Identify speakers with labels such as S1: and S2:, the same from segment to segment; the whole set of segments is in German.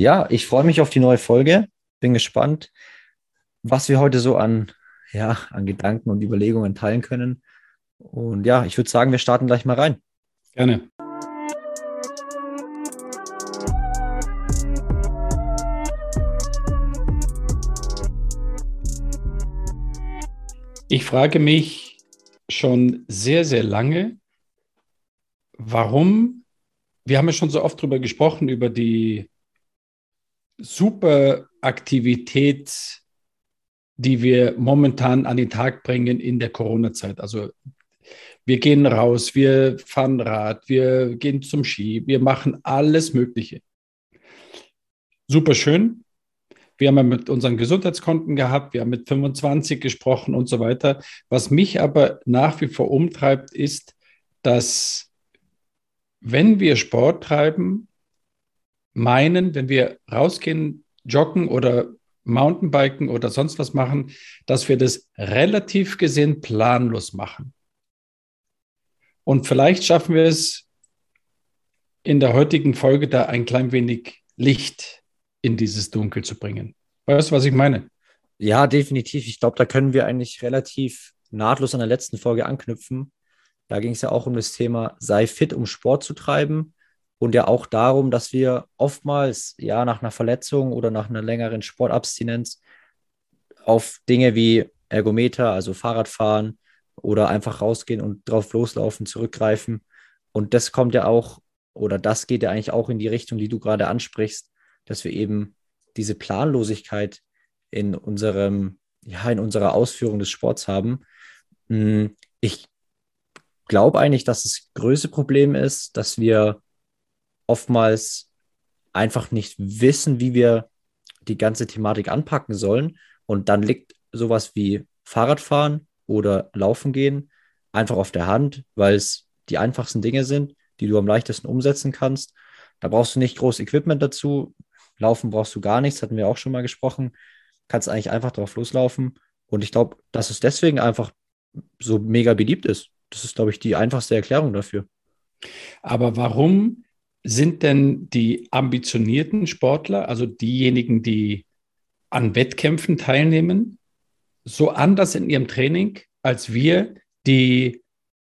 S1: Ja, ich freue mich auf die neue Folge. Bin gespannt, was wir heute so an, ja, an Gedanken und Überlegungen teilen können. Und ja, ich würde sagen, wir starten gleich mal rein.
S2: Gerne. Ich frage mich schon sehr, sehr lange, warum, wir haben ja schon so oft darüber gesprochen, über die super Aktivität, die wir momentan an den Tag bringen in der Corona-Zeit. Also wir gehen raus, wir fahren Rad, wir gehen zum Ski, wir machen alles Mögliche. Super schön. Wir haben ja mit unseren Gesundheitskonten gehabt, wir haben mit 25 gesprochen und so weiter. Was mich aber nach wie vor umtreibt, ist, dass wenn wir Sport treiben, meinen, wenn wir rausgehen, joggen oder Mountainbiken oder sonst was machen, dass wir das relativ gesehen planlos machen. Und vielleicht schaffen wir es in der heutigen Folge da ein klein wenig Licht in dieses Dunkel zu bringen. Weißt du, was ich meine?
S1: Ja, definitiv. Ich glaube, da können wir eigentlich relativ nahtlos an der letzten Folge anknüpfen. Da ging es ja auch um das Thema, sei fit, um Sport zu treiben. Und ja auch darum, dass wir oftmals ja nach einer Verletzung oder nach einer längeren Sportabstinenz auf Dinge wie Ergometer, also Fahrradfahren oder einfach rausgehen und drauf loslaufen, zurückgreifen. Und das kommt ja auch, oder das geht ja eigentlich auch in die Richtung, die du gerade ansprichst, dass wir eben diese Planlosigkeit in unserem, ja, in unserer Ausführung des Sports haben. Hm, ich glaube eigentlich, dass das größte Problem ist, dass wir oftmals einfach nicht wissen, wie wir die ganze Thematik anpacken sollen. Und dann liegt sowas wie Fahrradfahren oder Laufen gehen einfach auf der Hand, weil es die einfachsten Dinge sind, die du am leichtesten umsetzen kannst. Da brauchst du nicht groß Equipment dazu. Laufen brauchst du gar nichts, hatten wir auch schon mal gesprochen. Kannst eigentlich einfach drauf loslaufen. Und ich glaube, dass es deswegen einfach so mega beliebt ist. Das ist, glaube ich, die einfachste Erklärung dafür.
S2: Aber warum sind denn die ambitionierten Sportler, also diejenigen, die an Wettkämpfen teilnehmen, so anders in ihrem Training als wir, die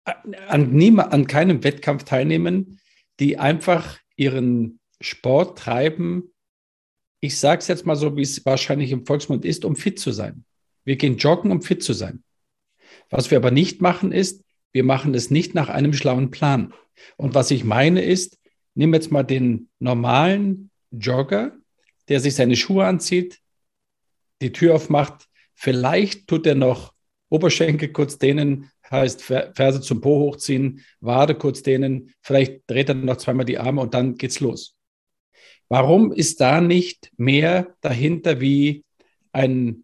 S2: an, niemand, an keinem Wettkampf teilnehmen, die einfach ihren Sport treiben, ich sage es jetzt mal so, wie es wahrscheinlich im Volksmund ist, um fit zu sein. Wir gehen joggen, um fit zu sein. Was wir aber nicht machen, ist, wir machen es nicht nach einem schlauen Plan. Und was ich meine ist, nimm jetzt mal den normalen Jogger, der sich seine Schuhe anzieht, die Tür aufmacht, vielleicht tut er noch Oberschenkel kurz dehnen, heißt Ferse zum Po hochziehen, Wade kurz dehnen, vielleicht dreht er noch zweimal die Arme und dann geht's los. Warum ist da nicht mehr dahinter wie ein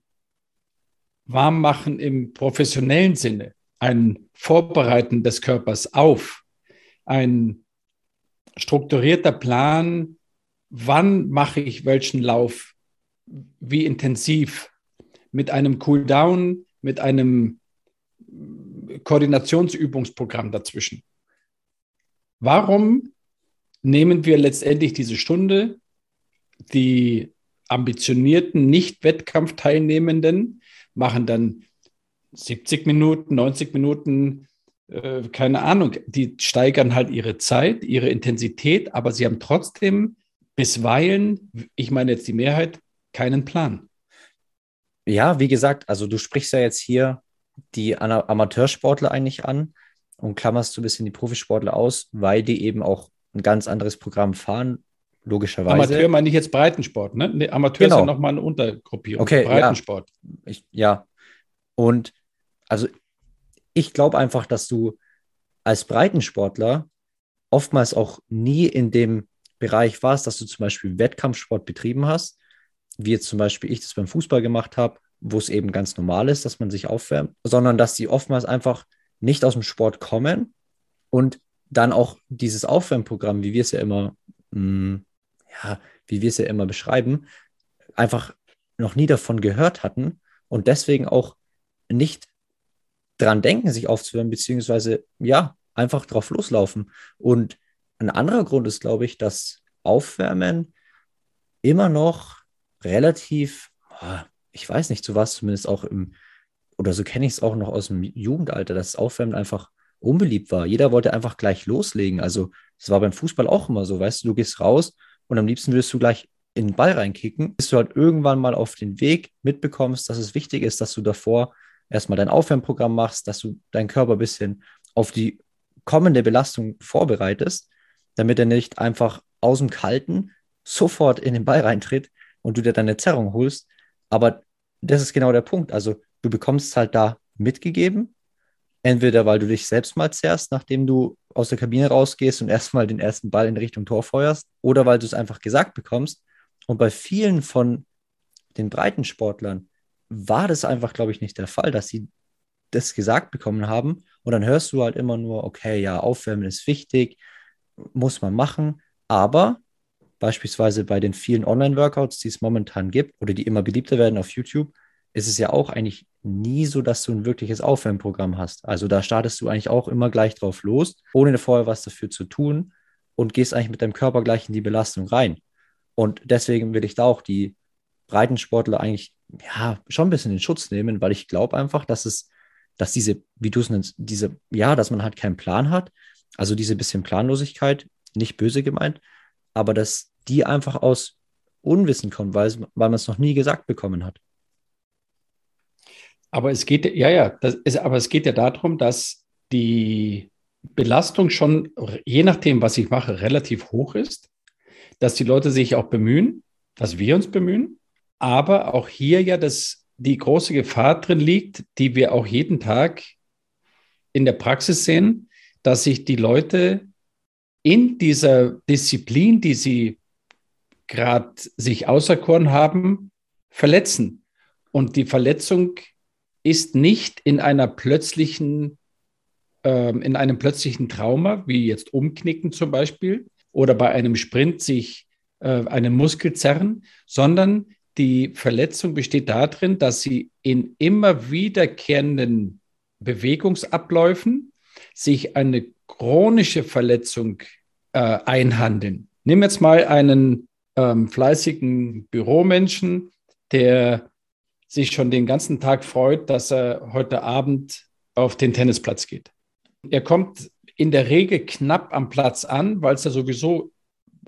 S2: Warmmachen im professionellen Sinne, ein Vorbereiten des Körpers auf, ein strukturierter Plan, wann mache ich welchen Lauf, wie intensiv, mit einem Cooldown, mit einem Koordinationsübungsprogramm dazwischen. Warum nehmen wir letztendlich diese Stunde, die ambitionierten Nicht-Wettkampfteilnehmenden machen dann 70 Minuten, 90 Minuten, äh, keine Ahnung, die steigern halt ihre Zeit, ihre Intensität, aber sie haben trotzdem bisweilen, ich meine jetzt die Mehrheit, keinen Plan.
S1: Ja, wie gesagt, also du sprichst ja jetzt hier die Amateursportler eigentlich an und klammerst so ein bisschen die Profisportler aus, weil die eben auch ein ganz anderes Programm fahren, logischerweise.
S2: Amateur meine ich jetzt Breitensport, ne? Nee, Amateur genau. ist ja nochmal eine Untergruppierung.
S1: Okay,
S2: Breitensport.
S1: Ja. Ich, ja. Und also ich glaube einfach, dass du als Breitensportler oftmals auch nie in dem Bereich warst, dass du zum Beispiel Wettkampfsport betrieben hast, wie jetzt zum Beispiel ich das beim Fußball gemacht habe, wo es eben ganz normal ist, dass man sich aufwärmt, sondern dass die oftmals einfach nicht aus dem Sport kommen und dann auch dieses Aufwärmprogramm, wie wir es ja immer, mh, hm, ja, wie wir es ja immer beschreiben, einfach noch nie davon gehört hatten und deswegen auch nicht dran denken, sich aufzuwärmen, beziehungsweise ja, einfach drauf loslaufen. Und ein anderer Grund ist, glaube ich, dass Aufwärmen immer noch relativ, ich weiß nicht, so was zumindest auch im, oder so kenne ich es auch noch aus dem Jugendalter, dass das Aufwärmen einfach unbeliebt war. Jeder wollte einfach gleich loslegen. Also es war beim Fußball auch immer so, weißt du, du gehst raus und am liebsten willst du gleich in den Ball reinkicken, bis du halt irgendwann mal auf den Weg mitbekommst, dass es wichtig ist, dass du davor erstmal dein Aufwärmprogramm machst, dass du deinen Körper ein bisschen auf die kommende Belastung vorbereitest, damit er nicht einfach aus dem Kalten sofort in den Ball reintritt und du dir deine Zerrung holst. Aber das ist genau der Punkt. Also du bekommst halt da mitgegeben, entweder weil du dich selbst mal zerrst, nachdem du aus der Kabine rausgehst und erstmal den ersten Ball in Richtung Tor feuerst, oder weil du es einfach gesagt bekommst. Und bei vielen von den Breitensportlern war das einfach, glaube ich, nicht der Fall, dass sie das gesagt bekommen haben. Und dann hörst du halt immer nur, okay, ja, Aufwärmen ist wichtig, muss man machen. Aber beispielsweise bei den vielen Online-Workouts, die es momentan gibt oder die immer beliebter werden auf YouTube, ist es ja auch eigentlich nie so, dass du ein wirkliches Aufwärmprogramm hast. Also da startest du eigentlich auch immer gleich drauf los, ohne vorher was dafür zu tun und gehst eigentlich mit deinem Körper gleich in die Belastung rein. Und deswegen will ich da auch die Breitensportler eigentlich ja schon ein bisschen in Schutz nehmen, weil ich glaube einfach, dass es, dass diese, wie du es nennst, diese, ja, dass man halt keinen Plan hat, also diese bisschen Planlosigkeit, nicht böse gemeint, aber dass die einfach aus Unwissen kommt, weil, weil man es noch nie gesagt bekommen hat.
S2: Aber es geht, ja, ja, ist, aber es geht ja darum, dass die Belastung schon, je nachdem, was ich mache, relativ hoch ist, dass die Leute sich auch bemühen, dass wir uns bemühen, aber auch hier ja das, die große Gefahr drin liegt, die wir auch jeden Tag in der Praxis sehen, dass sich die Leute in dieser Disziplin, die sie gerade sich auserkoren haben, verletzen. Und die Verletzung ist nicht in einer plötzlichen, äh, in einem plötzlichen Trauma, wie jetzt Umknicken zum Beispiel, oder bei einem Sprint sich äh, einen Muskel zerren, sondern die Verletzung besteht darin, dass sie in immer wiederkehrenden Bewegungsabläufen sich eine chronische Verletzung äh, einhandeln. Nimm jetzt mal einen ähm, fleißigen Büromenschen, der sich schon den ganzen Tag freut, dass er heute Abend auf den Tennisplatz geht. Er kommt in der Regel knapp am Platz an, weil es ja sowieso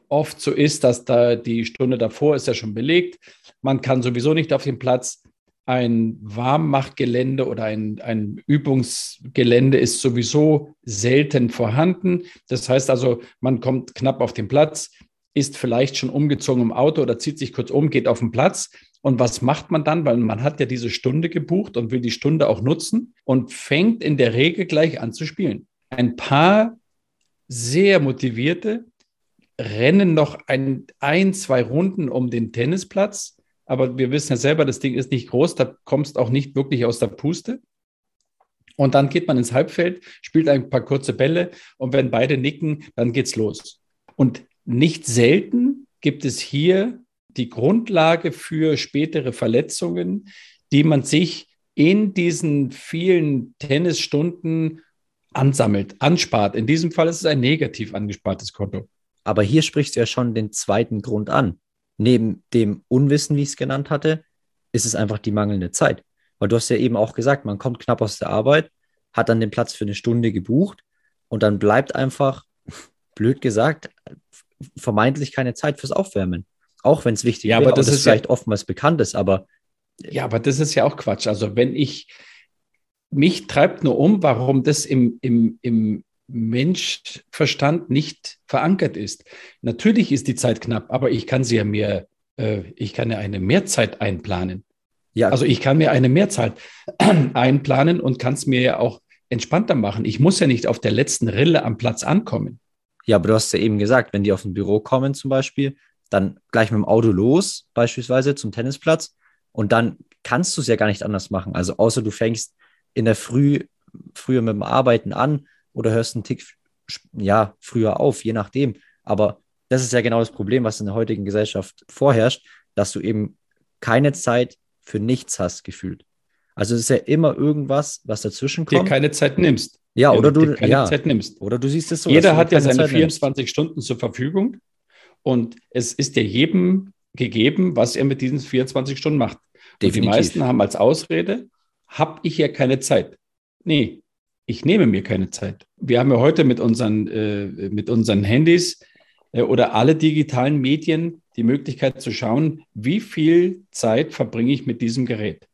S2: oft so ist, dass da die Stunde davor ist ja schon belegt. Man kann sowieso nicht auf den Platz ein Warmmachgelände oder ein, ein Übungsgelände ist sowieso selten vorhanden. Das heißt also, man kommt knapp auf den Platz, ist vielleicht schon umgezogen im Auto oder zieht sich kurz um, geht auf den Platz. Und was macht man dann? Weil man hat ja diese Stunde gebucht und will die Stunde auch nutzen und fängt in der Regel gleich an zu spielen. Ein paar sehr motivierte rennen noch ein, ein zwei Runden um den Tennisplatz, aber wir wissen ja selber, das Ding ist nicht groß, da kommst auch nicht wirklich aus der Puste. Und dann geht man ins Halbfeld, spielt ein paar kurze Bälle und wenn beide nicken, dann geht's los. Und nicht selten gibt es hier die Grundlage für spätere Verletzungen, die man sich in diesen vielen Tennisstunden ansammelt, anspart. In diesem Fall ist es ein negativ angespartes Konto.
S1: Aber hier sprichst du ja schon den zweiten Grund an neben dem Unwissen, wie ich es genannt hatte, ist es einfach die mangelnde Zeit. Weil du hast ja eben auch gesagt, man kommt knapp aus der Arbeit, hat dann den Platz für eine Stunde gebucht und dann bleibt einfach, blöd gesagt, vermeintlich keine Zeit fürs Aufwärmen. Auch wenn es wichtig
S2: ja, aber das ist
S1: vielleicht ja, oftmals bekannt ist, aber.
S2: Ja, aber das ist ja auch Quatsch. Also wenn ich, mich treibt nur um, warum das im, im, im, Menschverstand nicht verankert ist. Natürlich ist die Zeit knapp, aber ich kann sie ja mir, äh, ich kann ja eine Mehrzeit einplanen. Ja. Also ich kann mir eine Mehrzeit einplanen und kann es mir ja auch entspannter machen. Ich muss ja nicht auf der letzten Rille am Platz ankommen.
S1: Ja, aber du hast ja eben gesagt, wenn die auf ein Büro kommen zum Beispiel, dann gleich mit dem Auto los, beispielsweise zum Tennisplatz. Und dann kannst du es ja gar nicht anders machen. Also außer du fängst in der Früh, früher mit dem Arbeiten an oder hörst einen Tick ja, früher auf, je nachdem. Aber das ist ja genau das Problem, was in der heutigen Gesellschaft vorherrscht, dass du eben keine Zeit für nichts hast gefühlt. Also es ist ja immer irgendwas, was dazwischen kommt.
S2: Dir keine Zeit nimmst.
S1: Ja, oder du
S2: keine
S1: ja,
S2: Zeit nimmst.
S1: Oder du siehst es so.
S2: Jeder hat ja seine Zeit 24 nimmst. Stunden zur Verfügung und es ist ja jedem gegeben, was er mit diesen 24 Stunden macht. Die meisten haben als Ausrede, habe ich ja keine Zeit. Nee, ich nehme mir keine Zeit. Wir haben ja heute mit unseren, äh, mit unseren Handys äh, oder alle digitalen Medien die Möglichkeit zu schauen, wie viel Zeit verbringe ich mit diesem Gerät.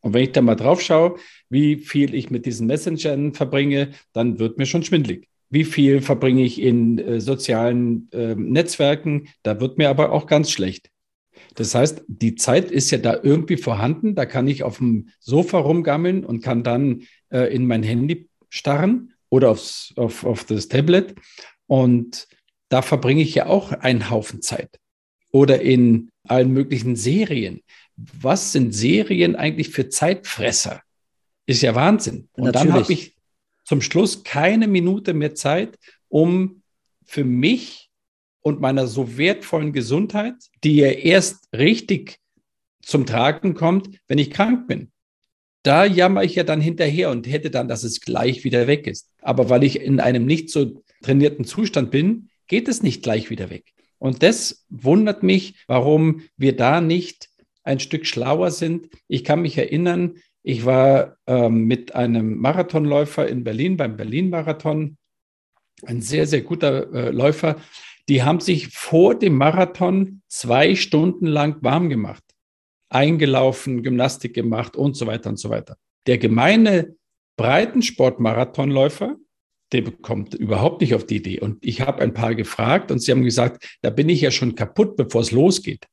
S2: Und wenn ich da mal drauf schaue, wie viel ich mit diesen Messengern verbringe, dann wird mir schon schwindlig. Wie viel verbringe ich in äh, sozialen äh, Netzwerken, da wird mir aber auch ganz schlecht. Das heißt, die Zeit ist ja da irgendwie vorhanden. Da kann ich auf dem Sofa rumgammeln und kann dann äh, in mein Handy starren oder aufs, auf, auf das Tablet. Und da verbringe ich ja auch einen Haufen Zeit. Oder in allen möglichen Serien. Was sind Serien eigentlich für Zeitfresser? Ist ja Wahnsinn. Und Natürlich. dann habe ich zum Schluss keine Minute mehr Zeit, um für mich und meiner so wertvollen Gesundheit, die ja erst richtig zum Tragen kommt, wenn ich krank bin. Da jammer ich ja dann hinterher und hätte dann, dass es gleich wieder weg ist. Aber weil ich in einem nicht so trainierten Zustand bin, geht es nicht gleich wieder weg. Und das wundert mich, warum wir da nicht ein Stück schlauer sind. Ich kann mich erinnern, ich war ähm, mit einem Marathonläufer in Berlin beim Berlin-Marathon, ein sehr, sehr guter äh, Läufer. Die haben sich vor dem Marathon zwei Stunden lang warm gemacht, eingelaufen, Gymnastik gemacht und so weiter und so weiter. Der gemeine Breitensport-Marathonläufer, der bekommt überhaupt nicht auf die Idee. Und ich habe ein paar gefragt und sie haben gesagt, da bin ich ja schon kaputt, bevor es losgeht.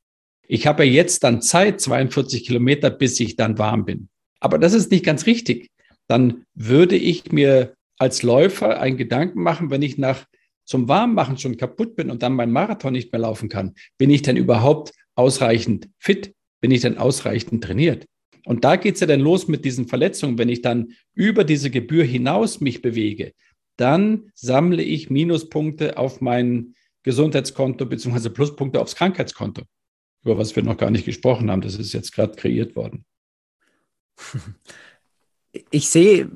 S2: Ich habe ja jetzt dann Zeit, 42 Kilometer, bis ich dann warm bin. Aber das ist nicht ganz richtig. Dann würde ich mir als Läufer einen Gedanken machen, wenn ich nach zum Warmmachen schon kaputt bin und dann mein Marathon nicht mehr laufen kann, bin ich denn überhaupt ausreichend fit? Bin ich denn ausreichend trainiert? Und da geht es ja dann los mit diesen Verletzungen. Wenn ich dann über diese Gebühr hinaus mich bewege, dann sammle ich Minuspunkte auf mein Gesundheitskonto beziehungsweise Pluspunkte aufs Krankheitskonto, über was wir noch gar nicht gesprochen haben. Das ist jetzt gerade kreiert worden.
S1: ich sehe,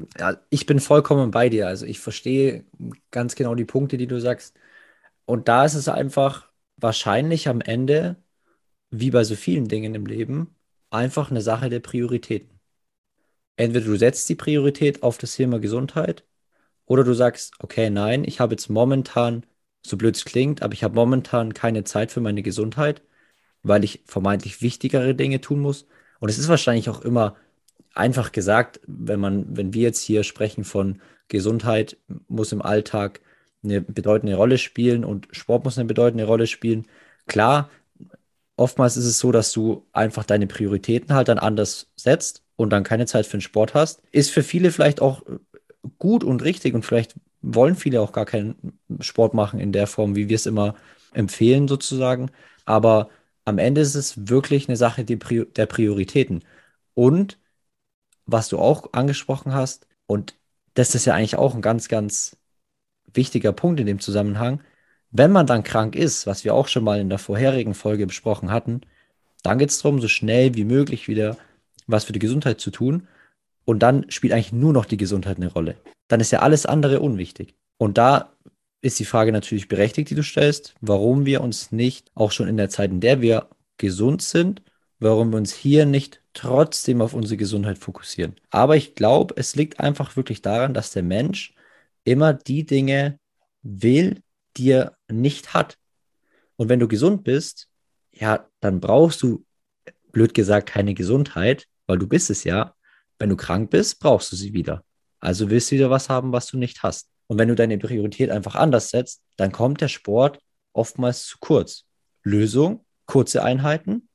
S1: ich bin vollkommen bei dir. Also ich verstehe ganz genau die Punkte, die du sagst. Und da ist es einfach wahrscheinlich am Ende, wie bei so vielen Dingen im Leben, einfach eine Sache der Prioritäten. Entweder du setzt die Priorität auf das Thema Gesundheit oder du sagst, okay, nein, ich habe jetzt momentan, so blöd es klingt, aber ich habe momentan keine Zeit für meine Gesundheit, weil ich vermeintlich wichtigere Dinge tun muss. Und es ist wahrscheinlich auch immer einfach gesagt, wenn man, wenn wir jetzt hier sprechen von Gesundheit, muss im Alltag eine bedeutende Rolle spielen und Sport muss eine bedeutende Rolle spielen. Klar, oftmals ist es so, dass du einfach deine Prioritäten halt dann anders setzt und dann keine Zeit für den Sport hast. Ist für viele vielleicht auch gut und richtig und vielleicht wollen viele auch gar keinen Sport machen in der Form, wie wir es immer empfehlen sozusagen. Aber am Ende ist es wirklich eine Sache der Prioritäten. Und was du auch angesprochen hast, und das ist ja eigentlich auch ein ganz, ganz wichtiger Punkt in dem Zusammenhang, wenn man dann krank ist, was wir auch schon mal in der vorherigen Folge besprochen hatten, dann geht es darum, so schnell wie möglich wieder was für die Gesundheit zu tun. Und dann spielt eigentlich nur noch die Gesundheit eine Rolle. Dann ist ja alles andere unwichtig. Und da ist die Frage natürlich berechtigt, die du stellst, warum wir uns nicht auch schon in der Zeit, in der wir gesund sind, warum wir uns hier nicht trotzdem auf unsere Gesundheit fokussieren. Aber ich glaube, es liegt einfach wirklich daran, dass der Mensch immer die Dinge will, die er nicht hat. Und wenn du gesund bist, ja, dann brauchst du, blöd gesagt, keine Gesundheit, weil du bist es ja. Wenn du krank bist, brauchst du sie wieder. Also willst du wieder was haben, was du nicht hast. Und wenn du deine Priorität einfach anders setzt, dann kommt der Sport oftmals zu kurz. Lösung, kurze Einheiten,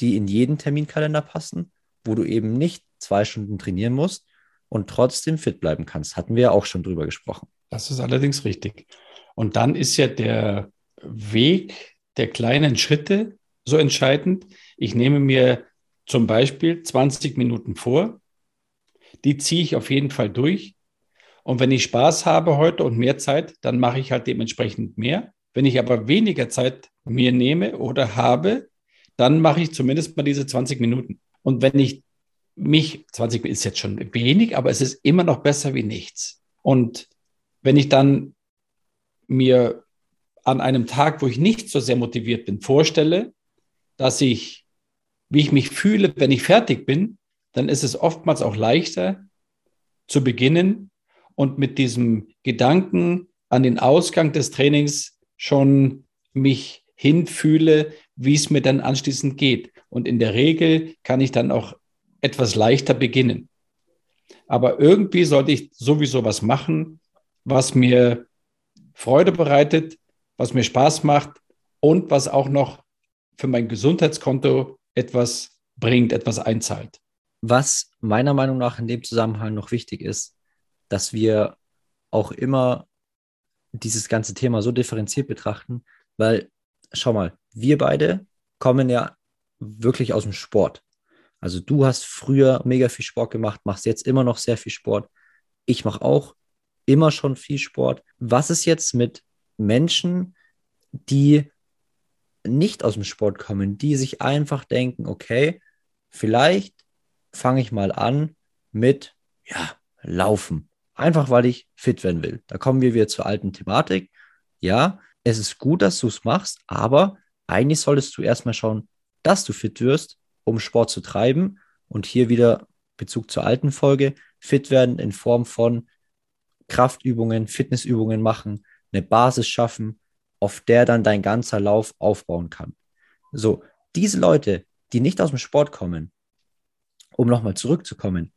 S1: die in jeden Terminkalender passen, wo du eben nicht zwei Stunden trainieren musst und trotzdem fit bleiben kannst. Hatten wir ja auch schon drüber gesprochen.
S2: Das ist allerdings richtig. Und dann ist ja der Weg der kleinen Schritte so entscheidend. Ich nehme mir zum Beispiel 20 Minuten vor, die ziehe ich auf jeden Fall durch. Und wenn ich Spaß habe heute und mehr Zeit, dann mache ich halt dementsprechend mehr. Wenn ich aber weniger Zeit mir nehme oder habe, dann mache ich zumindest mal diese 20 Minuten. Und wenn ich mich, 20 Minuten ist jetzt schon wenig, aber es ist immer noch besser wie nichts. Und wenn ich dann mir an einem Tag, wo ich nicht so sehr motiviert bin, vorstelle, dass ich, wie ich mich fühle, wenn ich fertig bin, dann ist es oftmals auch leichter zu beginnen und mit diesem Gedanken an den Ausgang des Trainings schon mich hinfühle, wie es mir dann anschließend geht. Und in der Regel kann ich dann auch etwas leichter beginnen. Aber irgendwie sollte ich sowieso was machen, was mir Freude bereitet, was mir Spaß macht und was auch noch für mein Gesundheitskonto etwas bringt, etwas einzahlt.
S1: Was meiner Meinung nach in dem Zusammenhang noch wichtig ist, dass wir auch immer dieses ganze Thema so differenziert betrachten, weil, schau mal, wir beide kommen ja wirklich aus dem Sport. Also du hast früher mega viel Sport gemacht, machst jetzt immer noch sehr viel Sport. Ich mache auch immer schon viel Sport. Was ist jetzt mit Menschen, die nicht aus dem Sport kommen, die sich einfach denken, okay, vielleicht fange ich mal an mit, ja, Laufen. Einfach weil ich fit werden will. Da kommen wir wieder zur alten Thematik. Ja, es ist gut, dass du es machst, aber eigentlich solltest du erstmal schauen, dass du fit wirst, um Sport zu treiben. Und hier wieder Bezug zur alten Folge, fit werden in Form von Kraftübungen, Fitnessübungen machen, eine Basis schaffen, auf der dann dein ganzer Lauf aufbauen kann. So, diese Leute, die nicht aus dem Sport kommen, um nochmal zurückzukommen,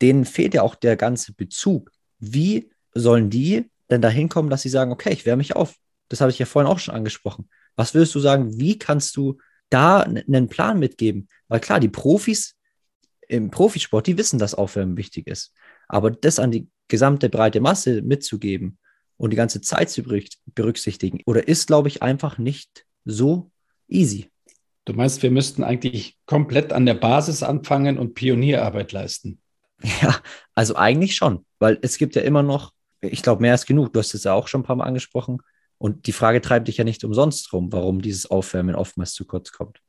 S1: denen fehlt ja auch der ganze Bezug. Wie sollen die denn dahin kommen, dass sie sagen, okay, ich wärme mich auf? Das habe ich ja vorhin auch schon angesprochen. Was würdest du sagen, wie kannst du da einen Plan mitgeben? Weil klar, die Profis im Profisport, die wissen, dass Aufwärmen wichtig ist. Aber das an die gesamte breite Masse mitzugeben und die ganze Zeit zu berücksichtigen, oder ist, glaube ich, einfach nicht so easy.
S2: Du meinst, wir müssten eigentlich komplett an der Basis anfangen und Pionierarbeit leisten?
S1: Ja, also eigentlich schon, weil es gibt ja immer noch, ich glaube, mehr als genug. Du hast es ja auch schon ein paar Mal angesprochen. Und die Frage treibt dich ja nicht umsonst rum, warum dieses Aufwärmen oftmals zu kurz kommt.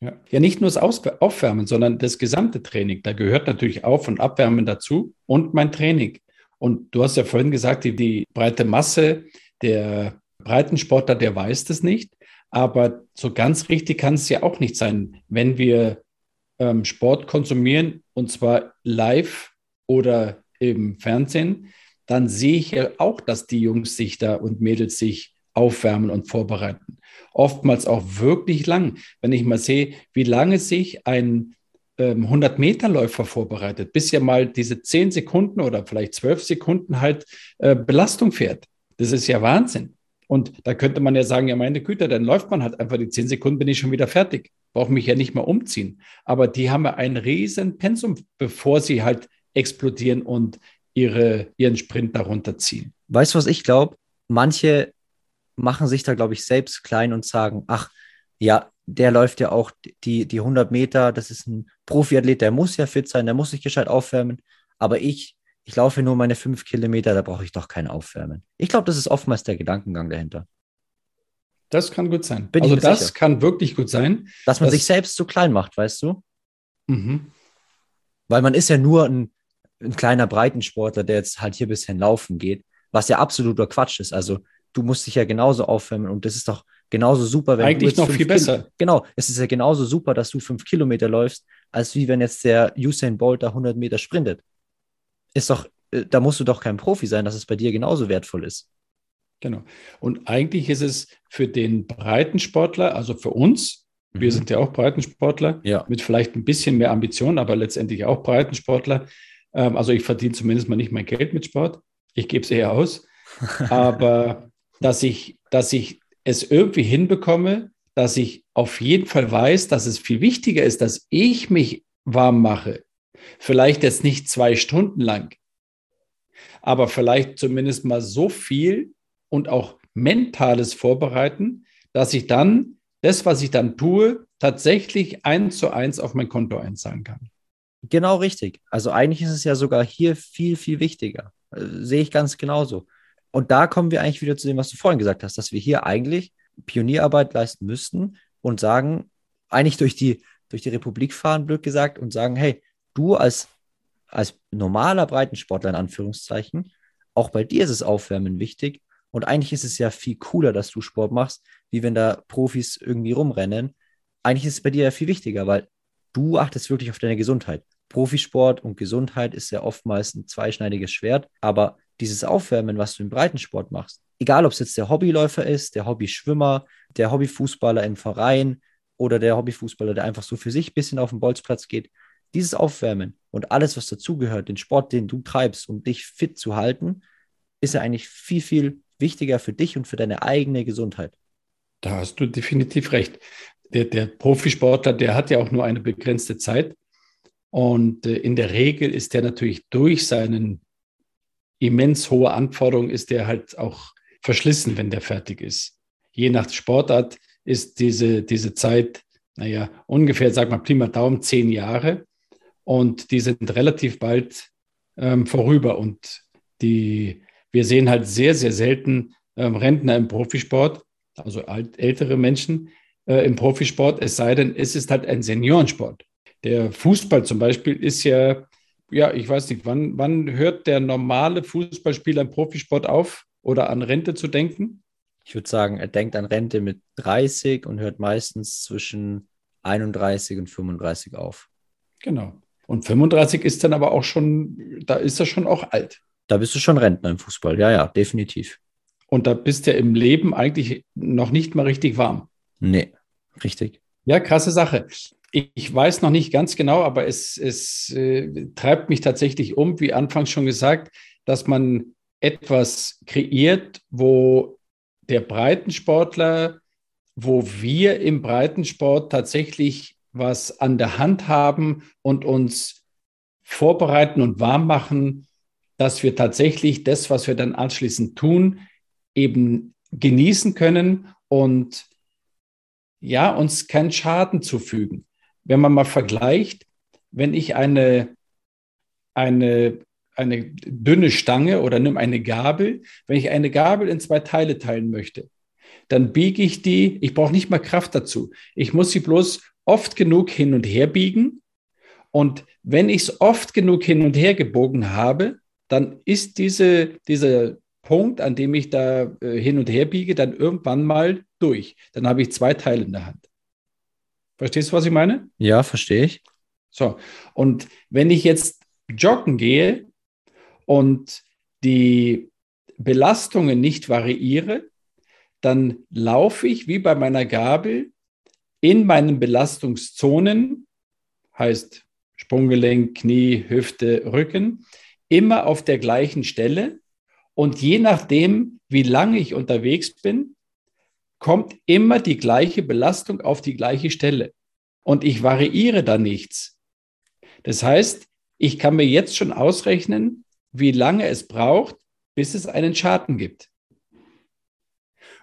S2: Ja, ja nicht nur das Aufwärmen, sondern das gesamte Training. Da gehört natürlich Auf- und Abwärmen dazu und mein Training. Und du hast ja vorhin gesagt, die, die breite Masse der Breitensportler, der weiß das nicht. Aber so ganz richtig kann es ja auch nicht sein, wenn wir ähm, Sport konsumieren und zwar live oder im Fernsehen, dann sehe ich ja auch, dass die Jungs sich da und Mädels sich aufwärmen und vorbereiten. Oftmals auch wirklich lang. Wenn ich mal sehe, wie lange sich ein 100-Meter-Läufer vorbereitet, bis er mal diese 10 Sekunden oder vielleicht 12 Sekunden halt äh, Belastung fährt. Das ist ja Wahnsinn. Und da könnte man ja sagen, ja meine Güte, dann läuft man halt einfach die 10 Sekunden, bin ich schon wieder fertig. Brauche mich ja nicht mehr umziehen. Aber die haben ja ein riesen Pensum, bevor sie halt explodieren und ihre, ihren Sprint darunter ziehen.
S1: Weißt du, was ich glaube? Manche machen sich da, glaube ich, selbst klein und sagen, ach, ja, der läuft ja auch die, die 100 Meter, das ist ein Profiathlet, der muss ja fit sein, der muss sich gescheit aufwärmen. Aber ich, ich laufe nur meine fünf Kilometer, da brauche ich doch kein Aufwärmen. Ich glaube, das ist oftmals der Gedankengang dahinter.
S2: Das kann gut sein. Bin also das sicher. kann wirklich gut sein.
S1: Dass man dass, sich selbst so klein macht, weißt du? Mhm. Weil man ist ja nur ein, ein kleiner Breitensportler, der jetzt halt hier ein bisschen laufen geht, was ja absoluter Quatsch ist. Also du musst dich ja genauso aufwärmen und das ist doch genauso super,
S2: wenn Eigentlich du noch viel besser.
S1: genau, es ist ja genauso super, dass du fünf Kilometer läufst, als wie wenn jetzt der Usain Bolt da 100 Meter sprintet. Ist doch, äh, da musst du doch kein Profi sein, dass es bei dir genauso wertvoll ist.
S2: Genau. Und eigentlich ist es für den Breitensportler, also für uns, mhm. wir sind ja auch Breitensportler, ja. mit vielleicht ein bisschen mehr Ambition, aber letztendlich auch Breitensportler. Ähm, also ich verdiene zumindest mal nicht mein Geld mit Sport. Ich gebe es eher aus. aber dass ich, dass ich es irgendwie hinbekomme, dass ich auf jeden Fall weiß, dass es viel wichtiger ist, dass ich mich warm mache. Vielleicht jetzt nicht zwei Stunden lang, aber vielleicht zumindest mal so viel und auch mentales Vorbereiten, dass ich dann das, was ich dann tue, tatsächlich eins zu eins auf mein Konto einzahlen kann.
S1: Genau richtig. Also eigentlich ist es ja sogar hier viel, viel wichtiger. Also, sehe ich ganz genauso. Und da kommen wir eigentlich wieder zu dem, was du vorhin gesagt hast, dass wir hier eigentlich Pionierarbeit leisten müssten und sagen, eigentlich durch die, durch die Republik fahren, blöd gesagt, und sagen, hey, du als, als normaler Breitensportler in Anführungszeichen, auch bei dir ist es Aufwärmen wichtig. Und eigentlich ist es ja viel cooler, dass du Sport machst, wie wenn da Profis irgendwie rumrennen. eigentlich ist es bei dir ja viel wichtiger, weil du achtest wirklich auf deine Gesundheit. Profisport und Gesundheit ist ja oftmals ein zweischneidiges Schwert, aber dieses Aufwärmen, was du im Breitensport machst, egal ob es jetzt der Hobbyläufer ist, der Hobbyschwimmer, der Hobbyfußballer im Verein oder der Hobbyfußballer, der einfach so für sich ein bisschen auf den Bolzplatz geht, dieses Aufwärmen und alles, was dazugehört, den Sport, den du treibst, um dich fit zu halten, ist ja eigentlich viel, viel wichtiger für dich und für deine eigene Gesundheit.
S2: Da hast du definitiv recht. Der, der Profisportler, der hat ja auch nur eine begrenzte Zeit. Und äh, in der Regel ist der natürlich durch seinen immens hohe Anforderungen, ist der halt auch verschlissen, wenn der fertig ist. Je nach Sportart ist diese, diese Zeit, naja, ungefähr, sag mal, prima Daumen, zehn Jahre. Und die sind relativ bald ähm, vorüber. Und die, wir sehen halt sehr, sehr selten ähm, Rentner im Profisport, also alt, ältere Menschen äh, im Profisport, es sei denn, es ist halt ein Seniorensport. Der Fußball zum Beispiel ist ja, ja, ich weiß nicht, wann, wann hört der normale Fußballspieler im Profisport auf oder an Rente zu denken?
S1: Ich würde sagen, er denkt an Rente mit 30 und hört meistens zwischen 31 und 35 auf.
S2: Genau. Und 35 ist dann aber auch schon, da ist er schon auch alt.
S1: Da bist du schon Rentner im Fußball, ja, ja, definitiv.
S2: Und da bist du im Leben eigentlich noch nicht mal richtig warm.
S1: Nee, richtig.
S2: Ja, krasse Sache. Ich weiß noch nicht ganz genau, aber es, es äh, treibt mich tatsächlich um, wie anfangs schon gesagt, dass man etwas kreiert, wo der Breitensportler, wo wir im Breitensport tatsächlich was an der Hand haben und uns vorbereiten und warm machen, dass wir tatsächlich das, was wir dann anschließend tun, eben genießen können und ja, uns keinen Schaden zufügen. Wenn man mal vergleicht, wenn ich eine, eine eine dünne Stange oder nimm eine Gabel. Wenn ich eine Gabel in zwei Teile teilen möchte, dann biege ich die, ich brauche nicht mal Kraft dazu. Ich muss sie bloß oft genug hin und her biegen. Und wenn ich es oft genug hin und her gebogen habe, dann ist diese, dieser Punkt, an dem ich da äh, hin und her biege, dann irgendwann mal durch. Dann habe ich zwei Teile in der Hand. Verstehst du, was ich meine?
S1: Ja, verstehe ich.
S2: So, und wenn ich jetzt joggen gehe, und die Belastungen nicht variiere, dann laufe ich wie bei meiner Gabel in meinen Belastungszonen, heißt Sprunggelenk, Knie, Hüfte, Rücken, immer auf der gleichen Stelle. Und je nachdem, wie lange ich unterwegs bin, kommt immer die gleiche Belastung auf die gleiche Stelle. Und ich variiere da nichts. Das heißt, ich kann mir jetzt schon ausrechnen, wie lange es braucht, bis es einen Schaden gibt.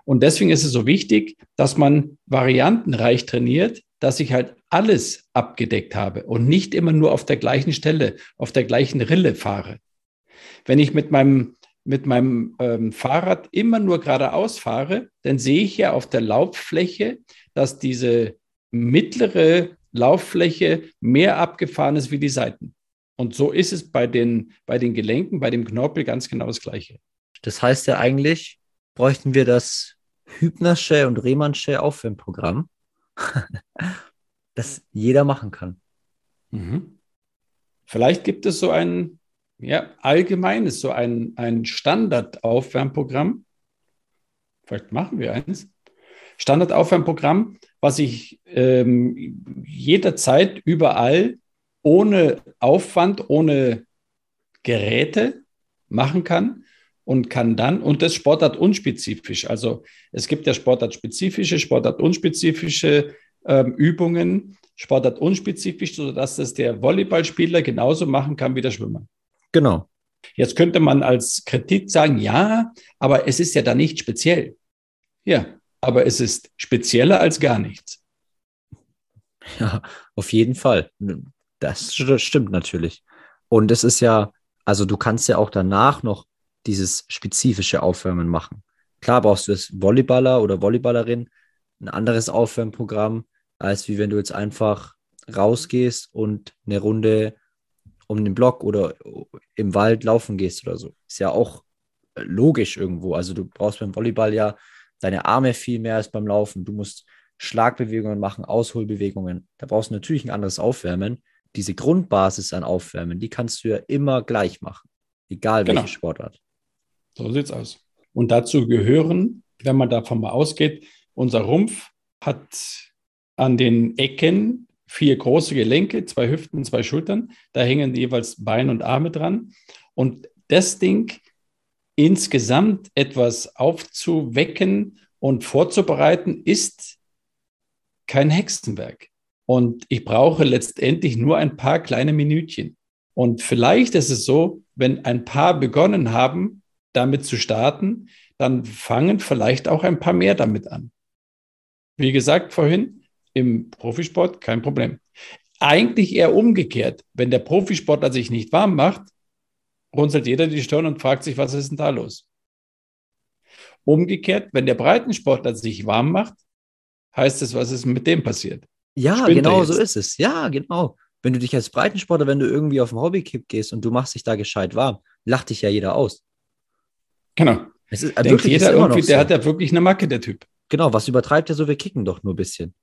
S2: Und deswegen ist es so wichtig, dass man variantenreich trainiert, dass ich halt alles abgedeckt habe und nicht immer nur auf der gleichen Stelle, auf der gleichen Rille fahre. Wenn ich mit meinem, mit meinem ähm, Fahrrad immer nur geradeaus fahre, dann sehe ich ja auf der Lauffläche, dass diese mittlere Lauffläche mehr abgefahren ist wie die Seiten. Und so ist es bei den, bei den Gelenken, bei dem Knorpel ganz genau das Gleiche.
S1: Das heißt ja eigentlich, bräuchten wir das Hübnersche und Rehmannsche Aufwärmprogramm, das jeder machen kann.
S2: Mhm. Vielleicht gibt es so ein ja, allgemeines, so ein, ein Standard-Aufwärmprogramm. Vielleicht machen wir eins. Standard-Aufwärmprogramm, was ich ähm, jederzeit überall ohne Aufwand, ohne Geräte machen kann und kann dann, und das Sportart unspezifisch. Also es gibt ja Sportart-spezifische, Sportart-unspezifische ähm, Übungen, Sportart unspezifisch, sodass das der Volleyballspieler genauso machen kann wie der Schwimmer.
S1: Genau.
S2: Jetzt könnte man als Kritik sagen, ja, aber es ist ja da nicht speziell. Ja, aber es ist spezieller als gar nichts.
S1: Ja, auf jeden Fall. Das stimmt natürlich. Und es ist ja, also du kannst ja auch danach noch dieses spezifische Aufwärmen machen. Klar brauchst du als Volleyballer oder Volleyballerin ein anderes Aufwärmprogramm, als wie wenn du jetzt einfach rausgehst und eine Runde um den Block oder im Wald laufen gehst oder so. Ist ja auch logisch irgendwo. Also du brauchst beim Volleyball ja deine Arme viel mehr als beim Laufen. Du musst Schlagbewegungen machen, Ausholbewegungen. Da brauchst du natürlich ein anderes Aufwärmen. Diese Grundbasis an Aufwärmen, die kannst du ja immer gleich machen, egal genau. welche Sportart.
S2: So sieht's aus. Und dazu gehören, wenn man davon mal ausgeht, unser Rumpf hat an den Ecken vier große Gelenke, zwei Hüften, zwei Schultern. Da hängen jeweils Beine und Arme dran. Und das Ding insgesamt etwas aufzuwecken und vorzubereiten, ist kein Hexenwerk. Und ich brauche letztendlich nur ein paar kleine Minütchen. Und vielleicht ist es so, wenn ein paar begonnen haben, damit zu starten, dann fangen vielleicht auch ein paar mehr damit an. Wie gesagt vorhin, im Profisport kein Problem. Eigentlich eher umgekehrt. Wenn der Profisportler sich nicht warm macht, runzelt jeder die Stirn und fragt sich, was ist denn da los? Umgekehrt, wenn der Breitensportler sich warm macht, heißt es, was ist mit dem passiert?
S1: Ja, Spinnt genau so ist es. Ja, genau. Wenn du dich als Breitensportler, wenn du irgendwie auf den Hobbykipp gehst und du machst dich da gescheit warm, lacht dich ja jeder aus.
S2: Genau. Es ist, Denkt wirklich, jeder irgendwie, so. der hat ja wirklich eine Macke, der Typ.
S1: Genau, was übertreibt er so? Wir kicken doch nur ein bisschen.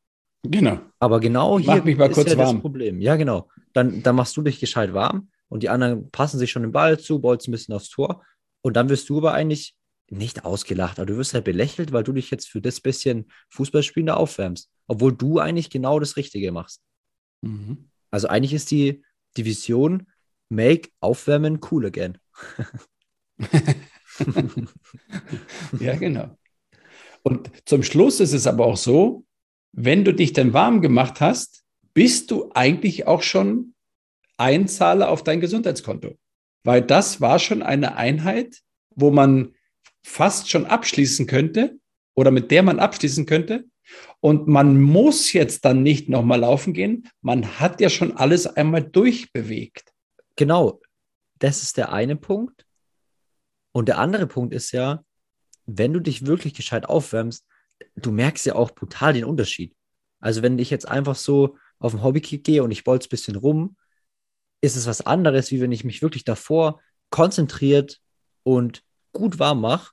S2: Genau.
S1: Aber genau hier
S2: Mach mich mal kurz
S1: ja
S2: warm.
S1: das Problem. Ja, genau. Dann, dann machst du dich gescheit warm und die anderen passen sich schon den Ball zu, bolzen ein bisschen aufs Tor und dann wirst du aber eigentlich nicht ausgelacht, aber du wirst halt belächelt, weil du dich jetzt für das bisschen Fußballspielen da aufwärmst, obwohl du eigentlich genau das Richtige machst. Mhm. Also eigentlich ist die Division Make Aufwärmen cool again.
S2: ja, genau. Und zum Schluss ist es aber auch so, wenn du dich dann warm gemacht hast, bist du eigentlich auch schon Einzahler auf dein Gesundheitskonto. Weil das war schon eine Einheit, wo man fast schon abschließen könnte oder mit der man abschließen könnte. Und man muss jetzt dann nicht nochmal laufen gehen. Man hat ja schon alles einmal durchbewegt.
S1: Genau, das ist der eine Punkt. Und der andere Punkt ist ja, wenn du dich wirklich gescheit aufwärmst, du merkst ja auch brutal den Unterschied. Also wenn ich jetzt einfach so auf den Hobbykick gehe und ich bolze ein bisschen rum, ist es was anderes, wie wenn ich mich wirklich davor konzentriert und gut warm mache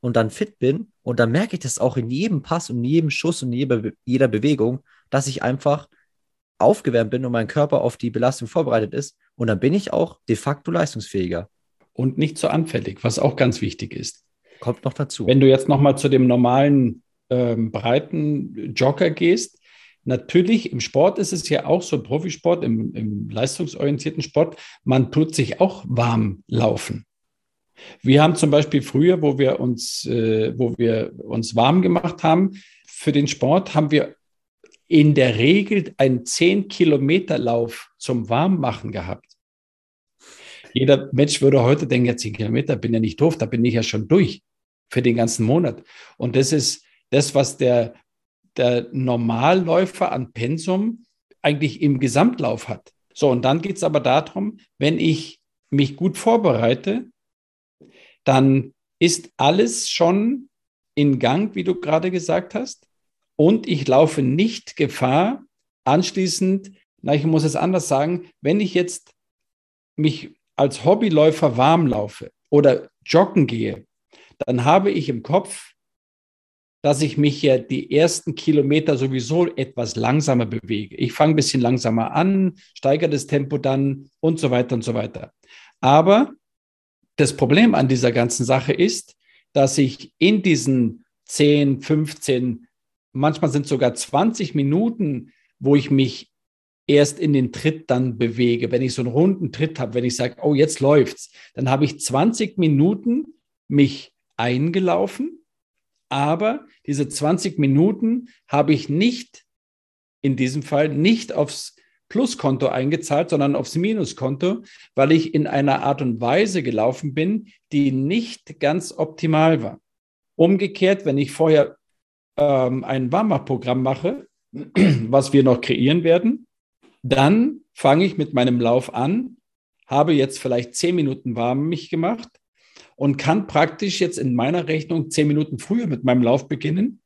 S1: und dann fit bin. Und dann merke ich das auch in jedem Pass und in jedem Schuss und jeder, jeder Bewegung, dass ich einfach aufgewärmt bin und mein Körper auf die Belastung vorbereitet ist. Und dann bin ich auch de facto leistungsfähiger.
S2: Und nicht so anfällig, was auch ganz wichtig ist.
S1: Kommt noch dazu.
S2: Wenn du jetzt nochmal zu dem normalen ähm, breiten Jogger gehst, natürlich im Sport ist es ja auch so, Profisport, im, im leistungsorientierten Sport, man tut sich auch warm laufen. Wir haben zum Beispiel früher, wo wir uns, äh, wo wir uns warm gemacht haben für den Sport, haben wir in der Regel einen 10-Kilometer-Lauf zum Warmmachen gehabt. Jeder Mensch würde heute denken, ja, 10 Kilometer, bin ja nicht doof, da bin ich ja schon durch für den ganzen Monat. Und das ist das, was der, der Normalläufer an Pensum eigentlich im Gesamtlauf hat. So, und dann geht es aber darum, wenn ich mich gut vorbereite, dann ist alles schon in Gang, wie du gerade gesagt hast. Und ich laufe nicht Gefahr, anschließend, na, ich muss es anders sagen, wenn ich jetzt mich als Hobbyläufer warm laufe oder joggen gehe, dann habe ich im Kopf, dass ich mich ja die ersten Kilometer sowieso etwas langsamer bewege. Ich fange ein bisschen langsamer an, steigere das Tempo dann und so weiter und so weiter. Aber das Problem an dieser ganzen Sache ist, dass ich in diesen 10, 15, manchmal sind sogar 20 Minuten, wo ich mich erst in den Tritt dann bewege, wenn ich so einen runden Tritt habe, wenn ich sage, oh, jetzt läuft's, dann habe ich 20 Minuten mich eingelaufen, aber diese 20 Minuten habe ich nicht, in diesem Fall nicht aufs Pluskonto eingezahlt, sondern aufs Minuskonto, weil ich in einer Art und Weise gelaufen bin, die nicht ganz optimal war. Umgekehrt, wenn ich vorher ähm, ein Warmach-Programm mache, was wir noch kreieren werden, dann fange ich mit meinem Lauf an, habe jetzt vielleicht zehn Minuten warm mich gemacht und kann praktisch jetzt in meiner Rechnung zehn Minuten früher mit meinem Lauf beginnen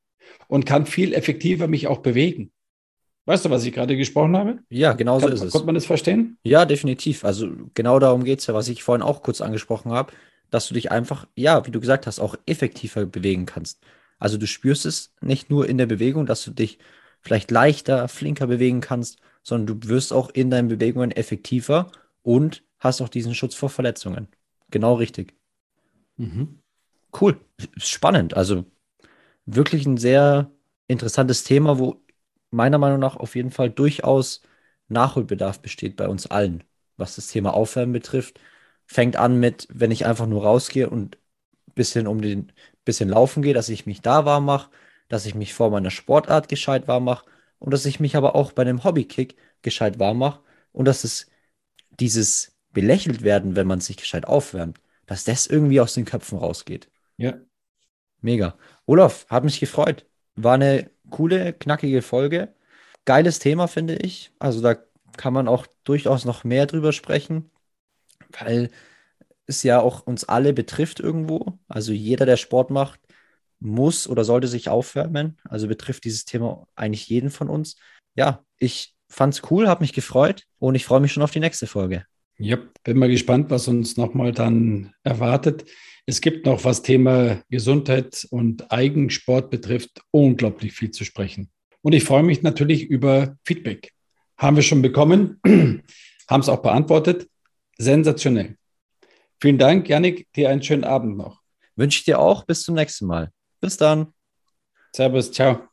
S2: und kann viel effektiver mich auch bewegen. Weißt du, was ich gerade gesprochen habe?
S1: Ja, genau so ist es.
S2: Konnte man das verstehen?
S1: Ja, definitiv. Also genau darum geht es ja, was ich vorhin auch kurz angesprochen habe, dass du dich einfach, ja, wie du gesagt hast, auch effektiver bewegen kannst. Also du spürst es nicht nur in der Bewegung, dass du dich vielleicht leichter, flinker bewegen kannst, sondern du wirst auch in deinen Bewegungen effektiver und hast auch diesen Schutz vor Verletzungen. Genau richtig. Mhm. Cool, spannend. Also wirklich ein sehr interessantes Thema, wo meiner Meinung nach auf jeden Fall durchaus Nachholbedarf besteht bei uns allen, was das Thema Aufwärmen betrifft. Fängt an mit, wenn ich einfach nur rausgehe und ein bisschen um den bisschen laufen gehe, dass ich mich da warm mache, dass ich mich vor meiner Sportart gescheit warm mache und dass ich mich aber auch bei einem Hobbykick gescheit warm mache und dass es dieses belächelt werden, wenn man sich gescheit aufwärmt, dass das irgendwie aus den Köpfen rausgeht.
S2: Ja.
S1: Mega. Olaf, hat mich gefreut. War eine coole, knackige Folge. Geiles Thema, finde ich. Also da kann man auch durchaus noch mehr drüber sprechen, weil es ja auch uns alle betrifft irgendwo. Also jeder, der Sport macht, muss oder sollte sich aufwärmen. Also betrifft dieses Thema eigentlich jeden von uns. Ja, ich fand's cool, habe mich gefreut und ich freue mich schon auf die nächste Folge.
S2: Ja, bin mal gespannt, was uns nochmal dann erwartet. Es gibt noch, was Thema Gesundheit und Eigensport betrifft, unglaublich viel zu sprechen. Und ich freue mich natürlich über Feedback. Haben wir schon bekommen, haben es auch beantwortet. Sensationell. Vielen Dank, Janik. Dir einen schönen Abend noch.
S1: Wünsche ich dir auch. Bis zum nächsten Mal. Bis dann.
S2: Servus. Ciao.